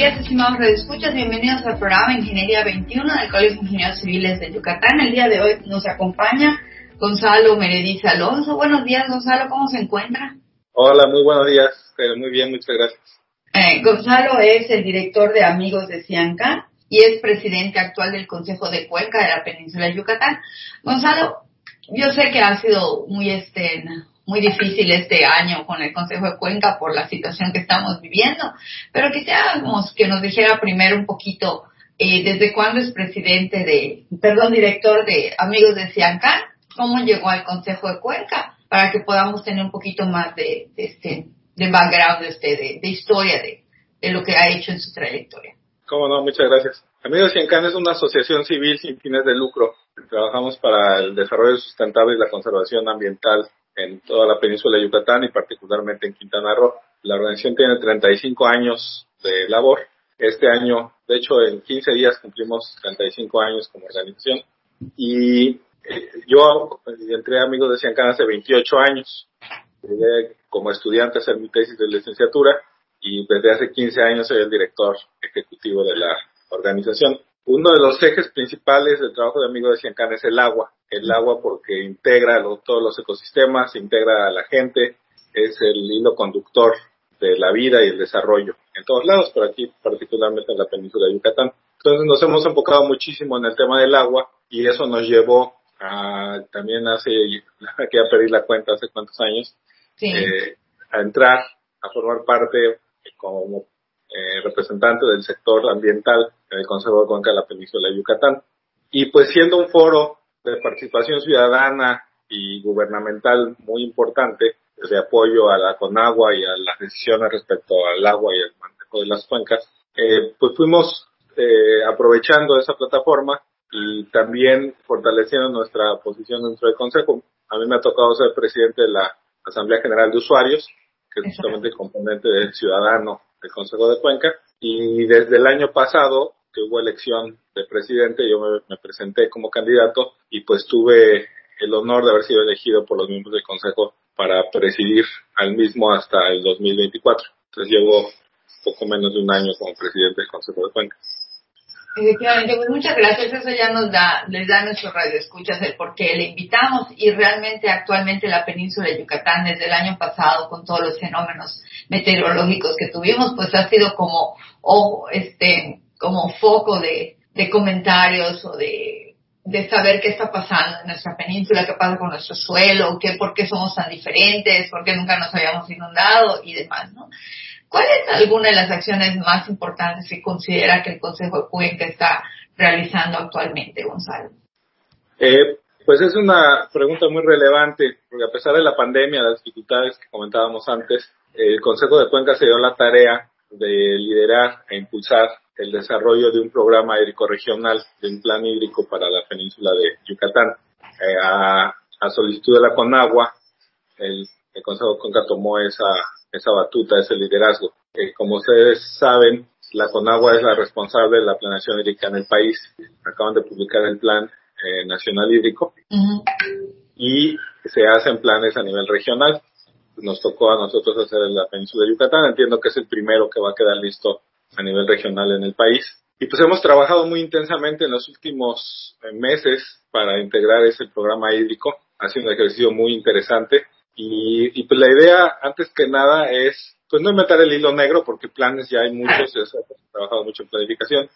Días, estimados redescuchas. Bienvenidos al programa Ingeniería 21 del Colegio de Ingenieros Civiles de Yucatán. El día de hoy nos acompaña Gonzalo Merediz Alonso. Buenos días, Gonzalo, ¿cómo se encuentra? Hola, muy buenos días. Muy bien, muchas gracias. Eh, Gonzalo es el director de Amigos de Cianca y es presidente actual del Consejo de Cuenca de la Península de Yucatán. Gonzalo, yo sé que ha sido muy este muy difícil este año con el Consejo de Cuenca por la situación que estamos viviendo, pero quisiéramos que nos dijera primero un poquito eh, desde cuándo es presidente de, perdón, director de Amigos de Ciancán, cómo llegó al Consejo de Cuenca, para que podamos tener un poquito más de, de este, de background de usted, de, de historia de, de lo que ha hecho en su trayectoria. Cómo no, muchas gracias. Amigos Ciancán es una asociación civil sin fines de lucro. Trabajamos para el desarrollo sustentable y la conservación ambiental en toda la península de Yucatán y particularmente en Quintana Roo. La organización tiene 35 años de labor. Este año, de hecho, en 15 días cumplimos 35 años como organización. Y eh, yo entré a Amigos de Ciancán hace 28 años. Llegué como estudiante a hacer mi tesis de licenciatura y desde hace 15 años soy el director ejecutivo de la organización. Uno de los ejes principales del trabajo de Amigos de Ciancán es el agua. El agua porque integra todos los ecosistemas, integra a la gente, es el hilo conductor de la vida y el desarrollo en todos lados, pero aquí particularmente en la península de Yucatán. Entonces nos hemos enfocado muchísimo en el tema del agua y eso nos llevó a también hace, que ya perdí la cuenta hace cuántos años, Sí. eh, a entrar a formar parte como eh, representante del sector ambiental en el Consejo de Cuenca de la Península de Yucatán. Y pues siendo un foro de participación ciudadana y gubernamental muy importante, de apoyo a la Conagua y a las decisiones respecto al agua y el manejo de las cuencas, eh, pues fuimos eh, aprovechando esa plataforma y también fortaleciendo nuestra posición dentro del Consejo. A mí me ha tocado ser presidente de la Asamblea General de Usuarios, que es justamente el componente del ciudadano del Consejo de Cuenca. Y desde el año pasado, que hubo elección de presidente, yo me, me presenté como candidato y pues tuve el honor de haber sido elegido por los miembros del Consejo para presidir al mismo hasta el 2024. Entonces llevo poco menos de un año como presidente del Consejo de Cuenca. Efectivamente, pues muchas gracias. Eso ya nos da, les da a nuestros radioescuchas el por qué le invitamos y realmente actualmente la península de Yucatán desde el año pasado con todos los fenómenos meteorológicos que tuvimos, pues ha sido como, o este, como foco de, de comentarios o de, de saber qué está pasando en nuestra península, qué pasa con nuestro suelo, qué, por qué somos tan diferentes, por qué nunca nos habíamos inundado y demás, ¿no? ¿Cuál es alguna de las acciones más importantes que considera que el Consejo de Cuenca está realizando actualmente, Gonzalo? Eh, pues es una pregunta muy relevante, porque a pesar de la pandemia, las dificultades que comentábamos antes, el Consejo de Cuenca se dio la tarea de liderar e impulsar el desarrollo de un programa hídrico regional, de un plan hídrico para la península de Yucatán. Eh, a, a solicitud de la Conagua, el, el Consejo de Cuenca tomó esa, esa batuta, ese liderazgo. Eh, como ustedes saben, la Conagua es la responsable de la planeación hídrica en el país. Acaban de publicar el Plan eh, Nacional Hídrico y se hacen planes a nivel regional. Nos tocó a nosotros hacer en la península de Yucatán. Entiendo que es el primero que va a quedar listo a nivel regional en el país. Y pues hemos trabajado muy intensamente en los últimos eh, meses para integrar ese programa hídrico. Ha sido un ejercicio muy interesante. Y, y pues la idea, antes que nada, es pues no inventar el hilo negro, porque planes ya hay muchos, se ha trabajado mucho en planificación,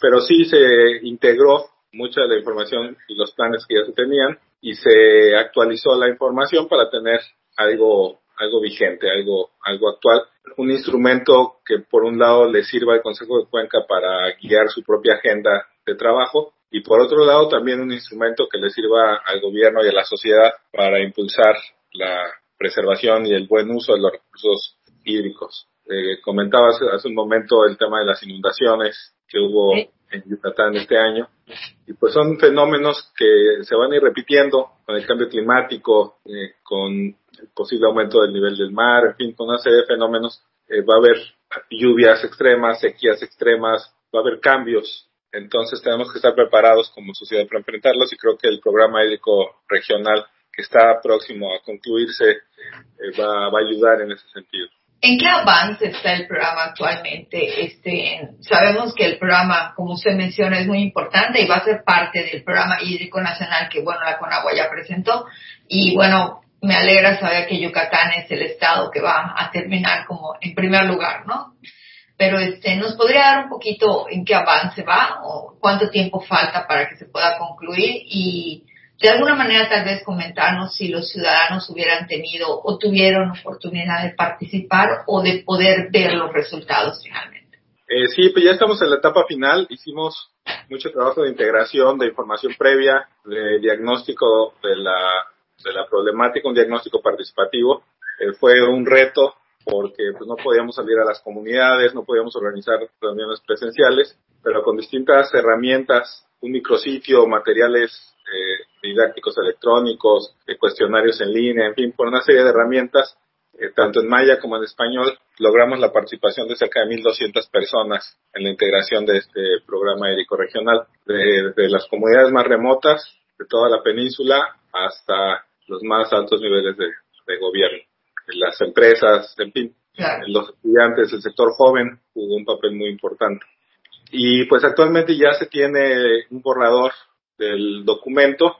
pero sí se integró mucha de la información y los planes que ya se tenían y se actualizó la información para tener algo algo vigente, algo algo actual, un instrumento que por un lado le sirva al Consejo de Cuenca para guiar su propia agenda de trabajo y por otro lado también un instrumento que le sirva al gobierno y a la sociedad para impulsar la preservación y el buen uso de los recursos hídricos. Eh, comentaba hace, un momento el tema de las inundaciones que hubo en Yucatán este año. Y pues son fenómenos que se van a ir repitiendo con el cambio climático, eh, con el posible aumento del nivel del mar, en fin, con una serie de fenómenos. Eh, va a haber lluvias extremas, sequías extremas, va a haber cambios. Entonces tenemos que estar preparados como sociedad para enfrentarlos y creo que el programa hídrico regional que está próximo a concluirse eh, va, va a ayudar en ese sentido. ¿En qué avance está el programa actualmente? Este, sabemos que el programa, como usted menciona, es muy importante y va a ser parte del programa hídrico nacional que, bueno, la Conagua ya presentó. Y bueno, me alegra saber que Yucatán es el estado que va a terminar como en primer lugar, ¿no? Pero este, ¿nos podría dar un poquito en qué avance va o cuánto tiempo falta para que se pueda concluir y de alguna manera tal vez comentarnos si los ciudadanos hubieran tenido o tuvieron oportunidad de participar o de poder ver los resultados finalmente. Eh, sí, pues ya estamos en la etapa final. Hicimos mucho trabajo de integración, de información previa, de diagnóstico de la, de la problemática, un diagnóstico participativo. Eh, fue un reto porque pues, no podíamos salir a las comunidades, no podíamos organizar reuniones presenciales, pero con distintas herramientas, un micrositio, materiales eh, didácticos electrónicos, eh, cuestionarios en línea, en fin, por una serie de herramientas, eh, tanto en maya como en español, logramos la participación de cerca de 1.200 personas en la integración de este programa hídrico regional, de, las comunidades más remotas de toda la península hasta los más altos niveles de, gobierno, las empresas, en fin, los estudiantes, el sector joven jugó un papel muy importante. Y pues actualmente ya se tiene un borrador del documento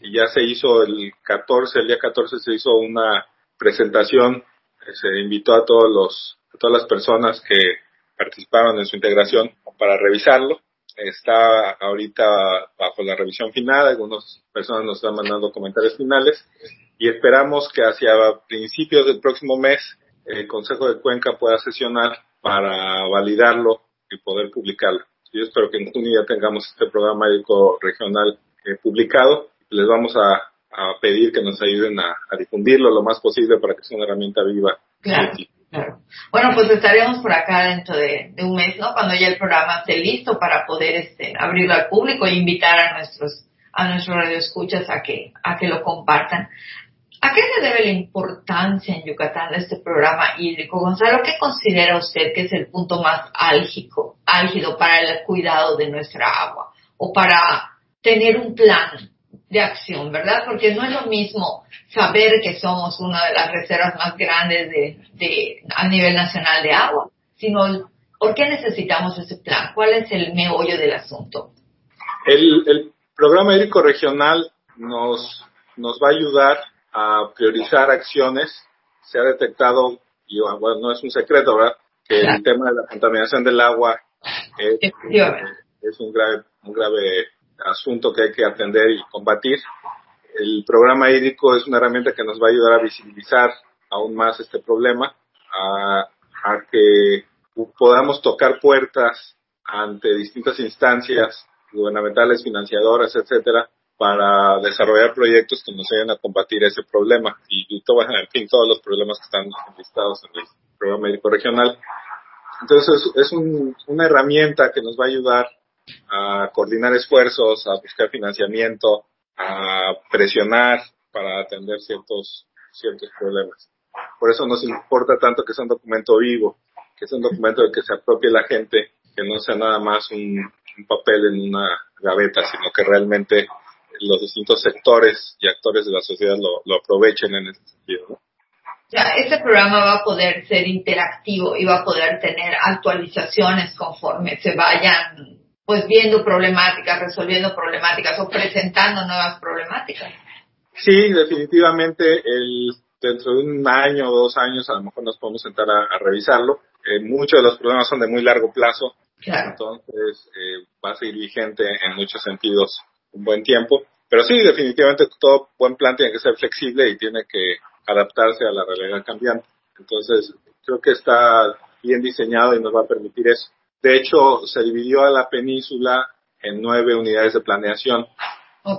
y ya se hizo el 14, el día 14 se hizo una presentación, se invitó a todos los, a todas las personas que participaron en su integración para revisarlo. Está ahorita bajo la revisión final, algunas personas nos están mandando comentarios finales y esperamos que hacia principios del próximo mes el Consejo de Cuenca pueda sesionar para validarlo y poder publicarlo. Yo espero que en junio ya tengamos este programa médico regional eh, publicado. Les vamos a, pedir que nos ayuden a, difundirlo lo más posible para que sea una herramienta viva. Claro. Bueno, pues estaremos por acá dentro de, un mes, ¿no? Cuando ya el programa esté listo para poder este, abrirlo al público e invitar a nuestros a nuestros radioescuchas a que a que lo compartan. ¿A qué se debe la importancia en Yucatán de este programa hídrico? Gonzalo, ¿qué considera usted que es el punto más álgido, álgido para el cuidado de nuestra agua o para tener un plan de acción, verdad? Porque no es lo mismo saber que somos una de las reservas más grandes de, a nivel nacional de agua, sino ¿por qué necesitamos ese plan? ¿Cuál es el meollo del asunto? El, el programa hídrico regional nos, nos va a ayudar a priorizar acciones. Se ha detectado, y bueno, no es un secreto, ¿verdad? Que el tema de la contaminación del agua es, es un grave, un grave asunto que hay que atender y combatir. El programa hídrico es una herramienta que nos va a ayudar a visibilizar aún más este problema, a, a que podamos tocar puertas ante distintas instancias gubernamentales, financiadoras, etcétera, para desarrollar proyectos que nos ayuden a combatir ese problema y, todo, en fin, todos los problemas que están listados en el programa médico regional. Entonces es, una herramienta que nos va a ayudar a coordinar esfuerzos, a buscar financiamiento, a presionar para atender ciertos, ciertos problemas. Por eso nos importa tanto que sea un documento vivo, que sea un documento del que se apropie la gente, que no sea nada más un, un papel en una gaveta, sino que realmente los distintos sectores y actores de la sociedad lo, lo aprovechen en ese sentido. Ya, este programa va a poder ser interactivo y va a poder tener actualizaciones conforme se vayan pues viendo problemáticas, resolviendo problemáticas o presentando nuevas problemáticas. Sí, definitivamente el, dentro de un año o dos años a lo mejor nos podemos sentar a, revisarlo. Eh, muchos de los problemas son de muy largo plazo, claro. entonces eh, va a seguir vigente en muchos sentidos un buen tiempo. Pero sí, definitivamente todo buen plan tiene que ser flexible y tiene que adaptarse a la realidad cambiante. Entonces, creo que está bien diseñado y nos va a permitir eso. De hecho, se dividió a la península en nueve unidades de planeación.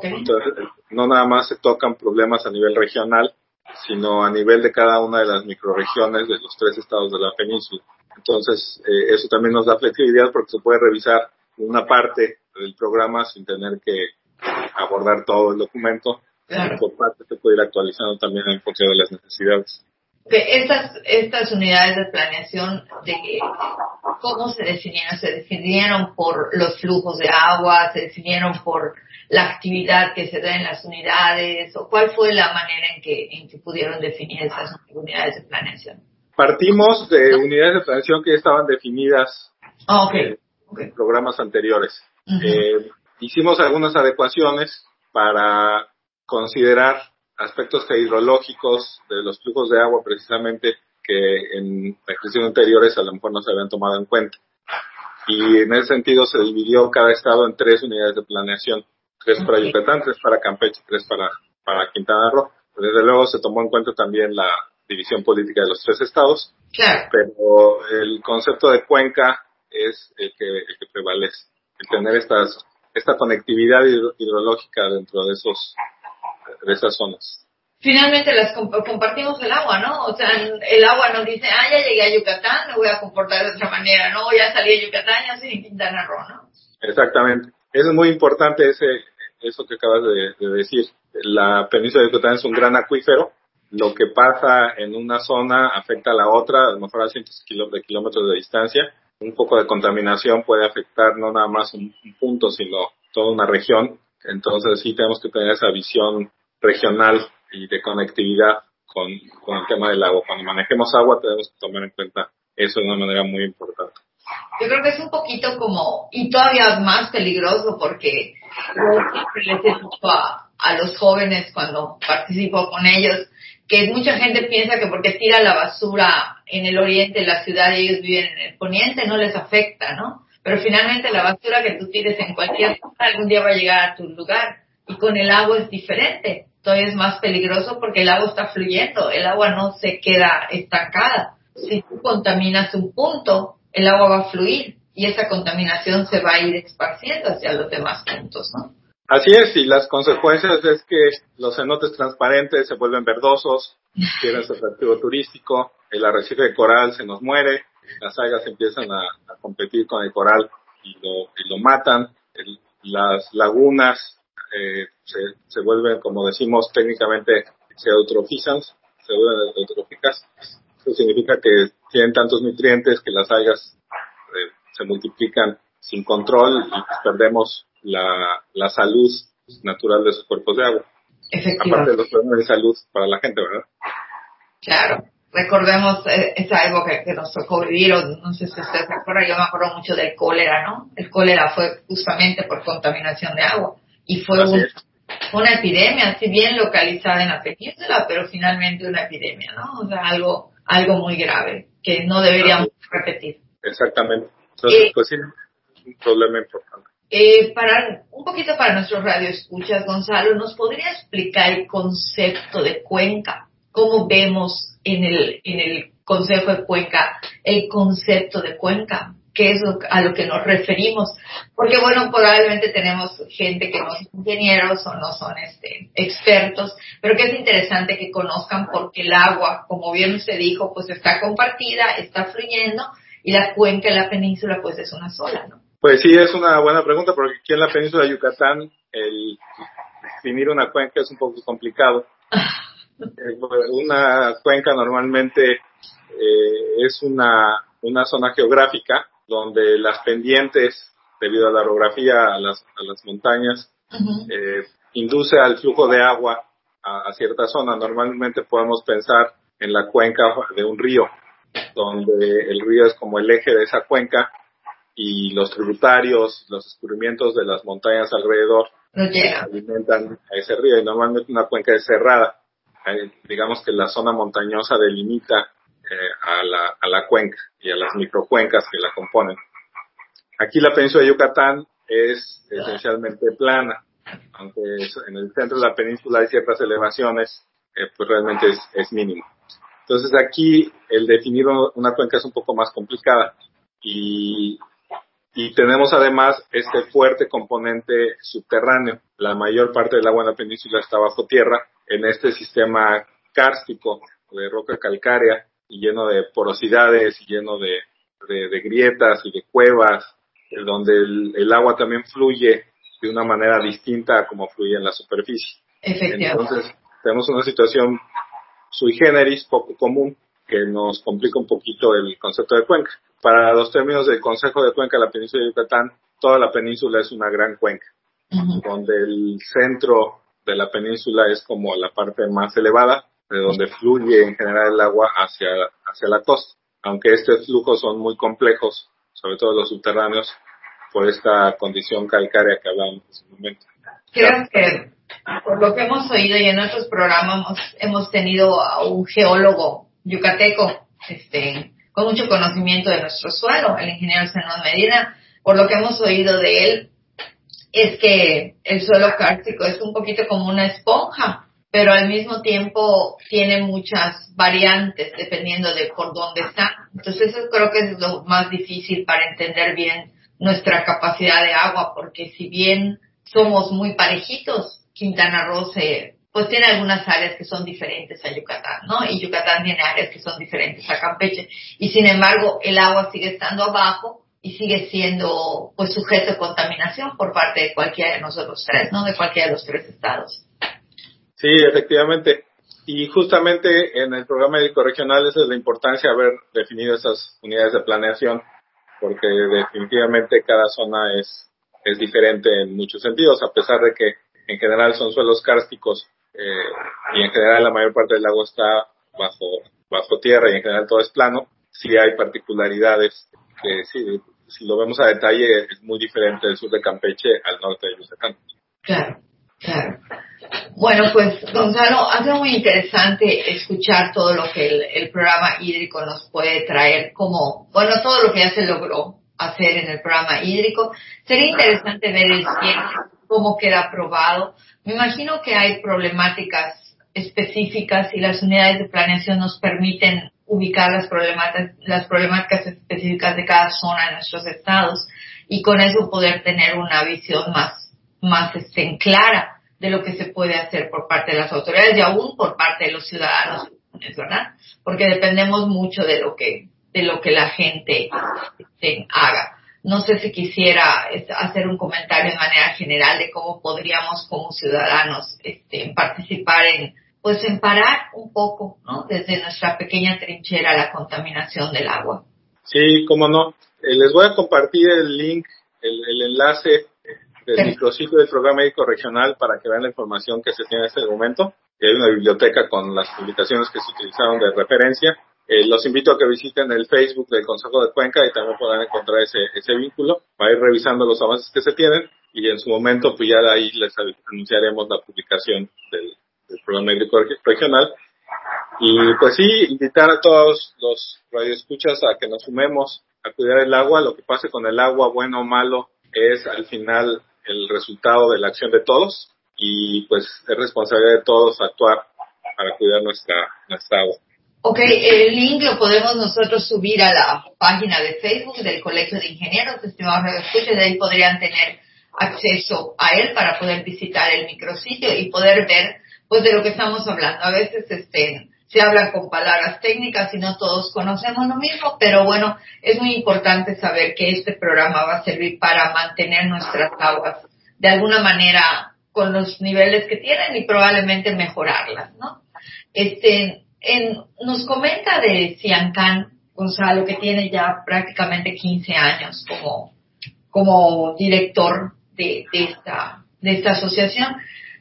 Entonces, no nada más se tocan problemas a nivel regional, sino a nivel de cada una de las microregiones de los tres estados de la península. Entonces, eh, eso también nos da flexibilidad porque se puede revisar una parte del programa sin tener que abordar todo el documento. Por parte se puede ir actualizando también en función de las necesidades. Estas, estas unidades de planeación, de ¿cómo se definieron? ¿Se definieron por los flujos de agua? ¿Se definieron por la actividad que se da en las unidades? ¿O cuál fue la manera en que, en que pudieron definir esas unidades de planeación? Partimos de unidades de planeación que ya estaban definidas ah, en programas anteriores. eh, hicimos algunas adecuaciones para considerar aspectos hidrológicos de los flujos de agua precisamente que en ejercicios anteriores a lo mejor no se habían tomado en cuenta. Y en ese sentido se dividió cada estado en tres unidades de planeación, tres para Yucatán, tres para Campeche, tres para, para Quintana Roo. Desde luego se tomó en cuenta también la división política de los tres estados, claro. pero el concepto de cuenca es el que, el que prevalece, el tener estas, esta conectividad hidrológica dentro de esos de esas zonas. Finalmente las compartimos el agua, ¿no? O sea, el agua nos dice, ah, ya llegué a Yucatán, me voy a comportar de otra manera, ¿no? Ya salí a Yucatán, ya soy en Quintana Roo, ¿no? Exactamente. Eso es muy importante, ese, eso que acabas de, decir. La península de Yucatán es un gran acuífero. Lo que pasa en una zona afecta a la otra, a lo mejor a cientos de kilómetros de distancia. Un poco de contaminación puede afectar no nada más un punto, sino toda una región. Entonces sí tenemos que tener esa visión regional y de conectividad con, con el tema del agua. Cuando manejemos agua tenemos que tomar en cuenta eso de una manera muy importante. Yo creo que es un poquito como, y todavía más peligroso porque yo siempre les dicho a, a los jóvenes cuando participo con ellos que mucha gente piensa que porque tira la basura en el oriente de la ciudad y ellos viven en el poniente no les afecta, ¿no? Pero finalmente la basura que tú tires en cualquier zona algún día va a llegar a tu lugar y con el agua es diferente todavía es más peligroso porque el agua está fluyendo, el agua no se queda estancada. Si tú contaminas un punto, el agua va a fluir y esa contaminación se va a ir esparciendo hacia los demás puntos, ¿no? Así es, y las consecuencias es que los cenotes transparentes se vuelven verdosos, pierden su atractivo turístico, el arrecife de coral se nos muere, las algas empiezan a, competir con el coral y lo, y lo matan, las lagunas eh, se, se, vuelven, como decimos técnicamente, se eutrofizan, se vuelven eutróficas. Eso significa que tienen tantos nutrientes que las algas eh, se multiplican sin control y pues perdemos la, la salud natural de esos cuerpos de agua. Aparte de los problemas de salud para la gente, ¿verdad? Claro. Recordemos eh, esa época que nos tocó vivir, o no sé si ustedes se acuerdan, yo me acuerdo mucho del cólera, ¿no? El cólera fue justamente por contaminación de agua y fue una epidemia, así bien localizada en la península, pero finalmente una epidemia, ¿no? O sea, algo, algo muy grave que no deberíamos repetir. Exactamente. Entonces, eh, pues sí, un problema importante. Eh, para un poquito para nuestros radioescuchas, Gonzalo, ¿nos podría explicar el concepto de cuenca? ¿Cómo vemos en el, en el Consejo de Cuenca el concepto de cuenca? qué es a lo que nos referimos. Porque bueno, probablemente tenemos gente que no son ingenieros o no son este, expertos, pero que es interesante que conozcan porque el agua, como bien se dijo, pues está compartida, está fluyendo y la cuenca de la península pues es una sola, ¿no? Pues sí, es una buena pregunta porque aquí en la península de Yucatán el definir una cuenca es un poco complicado. Eh, una cuenca normalmente eh, es una, una zona geográfica donde las pendientes, debido a la orografía, a las, a las montañas, eh, induce al flujo de agua a, cierta zona. Normalmente podemos pensar en la cuenca de un río, donde el río es como el eje de esa cuenca y los tributarios, los escurrimientos de las montañas alrededor alimentan a ese río y normalmente una cuenca es cerrada. digamos que la zona montañosa delimita eh, a, la, a la cuenca y a las microcuencas que la componen. Aquí la península de Yucatán es esencialmente plana, aunque en el centro de la península hay ciertas elevaciones, eh, pues realmente es, es mínimo. Entonces aquí el definir una cuenca es un poco más complicada y, y tenemos además este fuerte componente subterráneo. La mayor parte del agua en la península está bajo tierra en este sistema kárstico de roca calcárea y lleno de porosidades y lleno de, de, grietas y de cuevas donde el, agua también fluye de una manera distinta a como fluye en la superficie. Entonces, tenemos una situación sui generis, poco común, que nos complica un poquito el concepto de cuenca. Para los términos del Consejo de Cuenca de la Península de Yucatán, toda la península es una gran cuenca, donde el centro de la península es como la parte más elevada, de donde fluye en general el agua hacia, hacia la costa. Aunque estos flujos son muy complejos, sobre todo los subterráneos, por esta condición calcárea que hablamos en ese momento. Creo que por lo que hemos oído y en otros programas hemos, tenido a un geólogo yucateco este, con mucho conocimiento de nuestro suelo, el ingeniero Zenón Medina. Por lo que hemos oído de él, es que el suelo cárstico es un poquito como una esponja, pero al mismo tiempo tiene muchas variantes dependiendo de por dónde está. Entonces eso creo que es lo más difícil para entender bien nuestra capacidad de agua, porque si bien somos muy parejitos, Quintana Roo pues tiene algunas áreas que son diferentes a Yucatán, ¿no? Y Yucatán tiene áreas que son diferentes a Campeche. Y sin embargo, el agua sigue estando abajo y sigue siendo, pues, sujeto a contaminación por parte de cualquiera de nosotros tres, ¿no? De cualquiera de los tres estados. Sí, efectivamente. Y justamente en el programa médico regional esa es la importancia de haber definido esas unidades de planeación, porque definitivamente cada zona es, es diferente en muchos sentidos, a pesar de que en general son suelos kársticos eh, y en general la mayor parte del lago está bajo, bajo tierra y en general todo es plano, sí hay particularidades que sí, si lo vemos a detalle es muy diferente del sur de Campeche al norte de Yucatán. Claro, claro. Bueno, pues Gonzalo, ha sido muy interesante escuchar todo lo que el, el, programa hídrico nos puede traer, como, bueno, todo lo que ya se logró hacer en el programa hídrico. Sería interesante ver el cielo cómo queda aprobado. Me imagino que hay problemáticas específicas y las unidades de planeación nos permiten ubicar las problemáticas, las problemáticas específicas de cada zona de nuestros estados y con eso poder tener una visión más, más este, clara de lo que se puede hacer por parte de las autoridades y aún por parte de los ciudadanos, ¿verdad? Porque dependemos mucho de lo que, de lo que la gente este, haga. No sé si quisiera hacer un comentario de manera general de cómo podríamos como ciudadanos este, participar en, pues en parar un poco, ¿no? Desde nuestra pequeña trinchera la contaminación del agua. Sí, cómo no. Eh, les voy a compartir el link, el, enlace del micrositio del programa médico regional para que vean la información que se tiene en este momento. Hay una biblioteca con las publicaciones que se utilizaron de referencia eh, los invito a que visiten el Facebook del Consejo de Cuenca y también podrán encontrar ese, ese vínculo para ir revisando los avances que se tienen y en su momento pues ya ahí les anunciaremos la publicación del, programa médico regional. Y pues sí, invitar a todos los radioescuchas a que nos sumemos a cuidar el agua. Lo que pase con el agua, bueno o malo, es al final el resultado de la acción de todos y pues es responsabilidad de todos actuar para cuidar nuestra, nuestra agua. Ok, el link lo podemos nosotros subir a la página de Facebook del Colegio de Ingenieros, estimados radioescuchas, de ahí podrían tener acceso a él para poder visitar el micrositio y poder ver pues de lo que estamos hablando. A veces este, se hablan con palabras técnicas y no todos conocemos lo mismo, pero bueno, es muy importante saber que este programa va a servir para mantener nuestras aguas de alguna manera con los niveles que tienen y probablemente mejorarlas, ¿no? Este, nos comenta de Ciancán, Gonzalo, que tiene ya prácticamente 15 años como, como director de, esta, de esta asociación.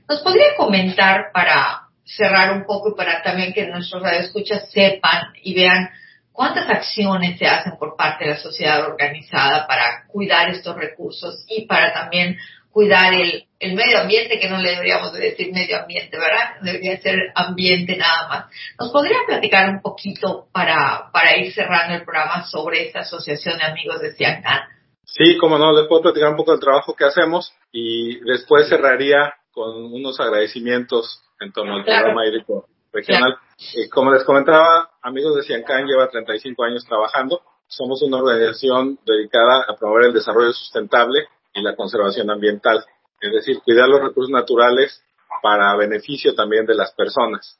¿Nos podría comentar para cerrar un poco y para también que nuestros radioescuchas sepan y vean cuántas acciones se hacen por parte de la sociedad organizada para cuidar estos recursos y para también cuidar el, el medio ambiente, que no le deberíamos decir medio ambiente, ¿verdad? Debería ser ambiente nada más. ¿Nos podría platicar un poquito para, para ir cerrando el programa sobre esta asociación de amigos de Ciancán? Sí, como no, les puedo platicar un poco del trabajo que hacemos y después cerraría con unos agradecimientos en torno al programa hídrico regional. Eh, como les comentaba, Amigos de Ciancán lleva 35 años trabajando. Somos una organización dedicada a promover el desarrollo sustentable y la conservación ambiental, es decir, cuidar los recursos naturales para beneficio también de las personas.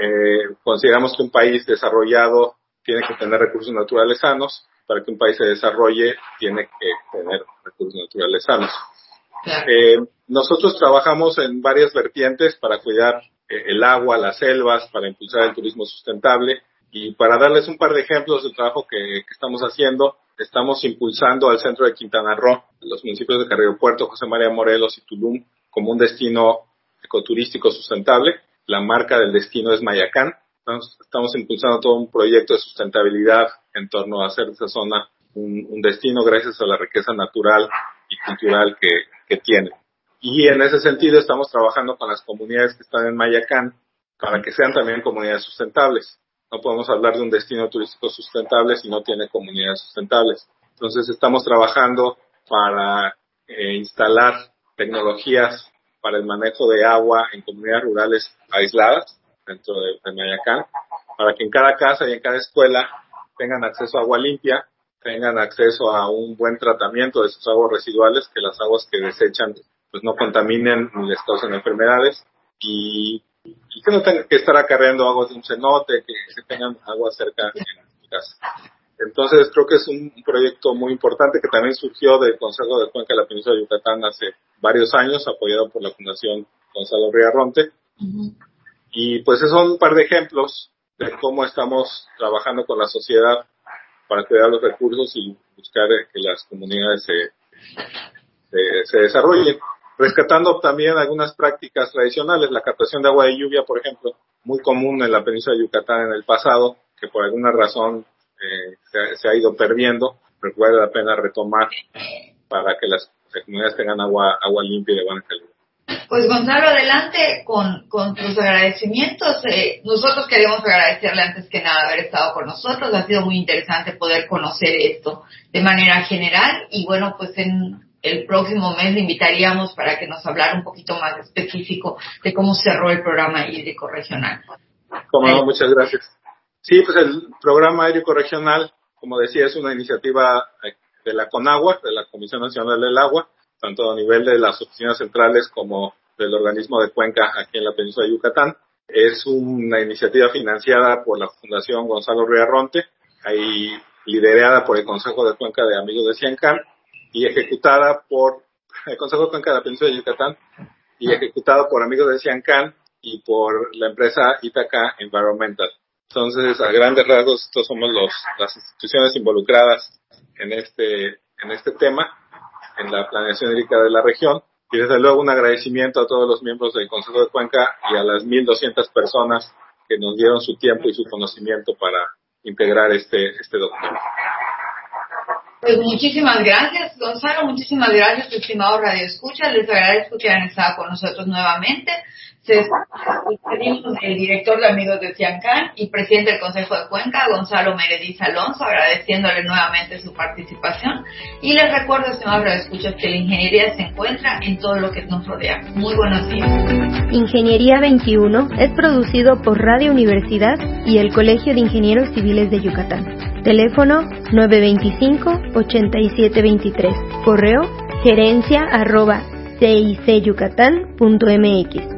Eh, consideramos que un país desarrollado tiene que tener recursos naturales sanos para que un país se desarrolle tiene que tener recursos naturales sanos. Eh, nosotros trabajamos en varias vertientes para cuidar eh, el agua, las selvas, para impulsar el turismo sustentable y para darles un par de ejemplos del trabajo que, estamos haciendo, estamos impulsando al centro de Quintana Roo, los municipios de Carrillo Puerto, José María Morelos y Tulum como un destino ecoturístico sustentable. La marca del destino es Mayacán. Estamos, impulsando todo un proyecto de sustentabilidad en torno a hacer de esa zona un, destino gracias a la riqueza natural y cultural que, que tiene. Y en ese sentido estamos trabajando con las comunidades que están en Mayacán para que sean también comunidades sustentables. No podemos hablar de un destino turístico sustentable si no tiene comunidades sustentables. Entonces estamos trabajando para eh, instalar tecnologías para el manejo de agua en comunidades rurales aisladas dentro de, de Mayacán, para que en cada casa y en cada escuela tengan acceso a agua limpia, tengan acceso a un buen tratamiento de sus aguas residuales, que las aguas que desechan pues no contaminen ni les causen enfermedades y que no tengan que estar acarreando agua de un cenote, que, tengan agua cerca en su casa. Entonces creo que es un, proyecto muy importante que también surgió del Consejo de Cuenca de la Península de Yucatán hace varios años, apoyado por la Fundación Gonzalo Riarronte. Y pues esos son un par de ejemplos de cómo estamos trabajando con la sociedad para cuidar los recursos y buscar que las comunidades se, se desarrollen rescatando también algunas prácticas tradicionales, la captación de agua de lluvia, por ejemplo, muy común en la península de Yucatán en el pasado, que por alguna razón eh, se, ha ido perdiendo, pero vale la pena retomar para que las comunidades tengan agua, agua limpia y de buena calidad. Pues Gonzalo, adelante con, con tus agradecimientos. Eh, nosotros queremos agradecerle antes que nada haber estado con nosotros. Ha sido muy interesante poder conocer esto de manera general y bueno, pues en el próximo mes le invitaríamos para que nos hablara un poquito más específico de cómo cerró el programa hídrico regional. Como muchas gracias. Sí, pues el programa hídrico regional, como decía, es una iniciativa de la CONAGUA, de la Comisión Nacional del Agua, tanto a nivel de las oficinas centrales como del organismo de Cuenca aquí en la península de Yucatán. Es una iniciativa financiada por la Fundación Gonzalo Riarronte, ahí liderada por el Consejo de Cuenca de Amigos de Ciancán y ejecutada por el Consejo de Cuenca de la Península de Yucatán y ejecutada por amigos de Ciancán y por la empresa Itaca Environmental. Entonces, a grandes rasgos, estos somos los, las instituciones involucradas en este, en este tema, en la planeación hídrica de la región. Y desde luego un agradecimiento a todos los miembros del Consejo de Cuenca y a las 1.200 personas que nos dieron su tiempo y su conocimiento para integrar este, este documento. Pues muchísimas gracias, Gonzalo, muchísimas gracias, estimado Radio Escucha. Les agradezco que hayan estado con nosotros nuevamente. Se despedimos del director de Amigos de Ciancán y presidente del Consejo de Cuenca, Gonzalo Merediz Alonso, agradeciéndole nuevamente su participación. Y les recuerdo, estimados Escuchas, que la ingeniería se encuentra en todo lo que nos rodea. Muy buenos días. Ingeniería 21 es producido por Radio Universidad y el Colegio de Ingenieros Civiles de Yucatán. Teléfono 925-8723. Correo gerencia arroba cicyucatán.mx.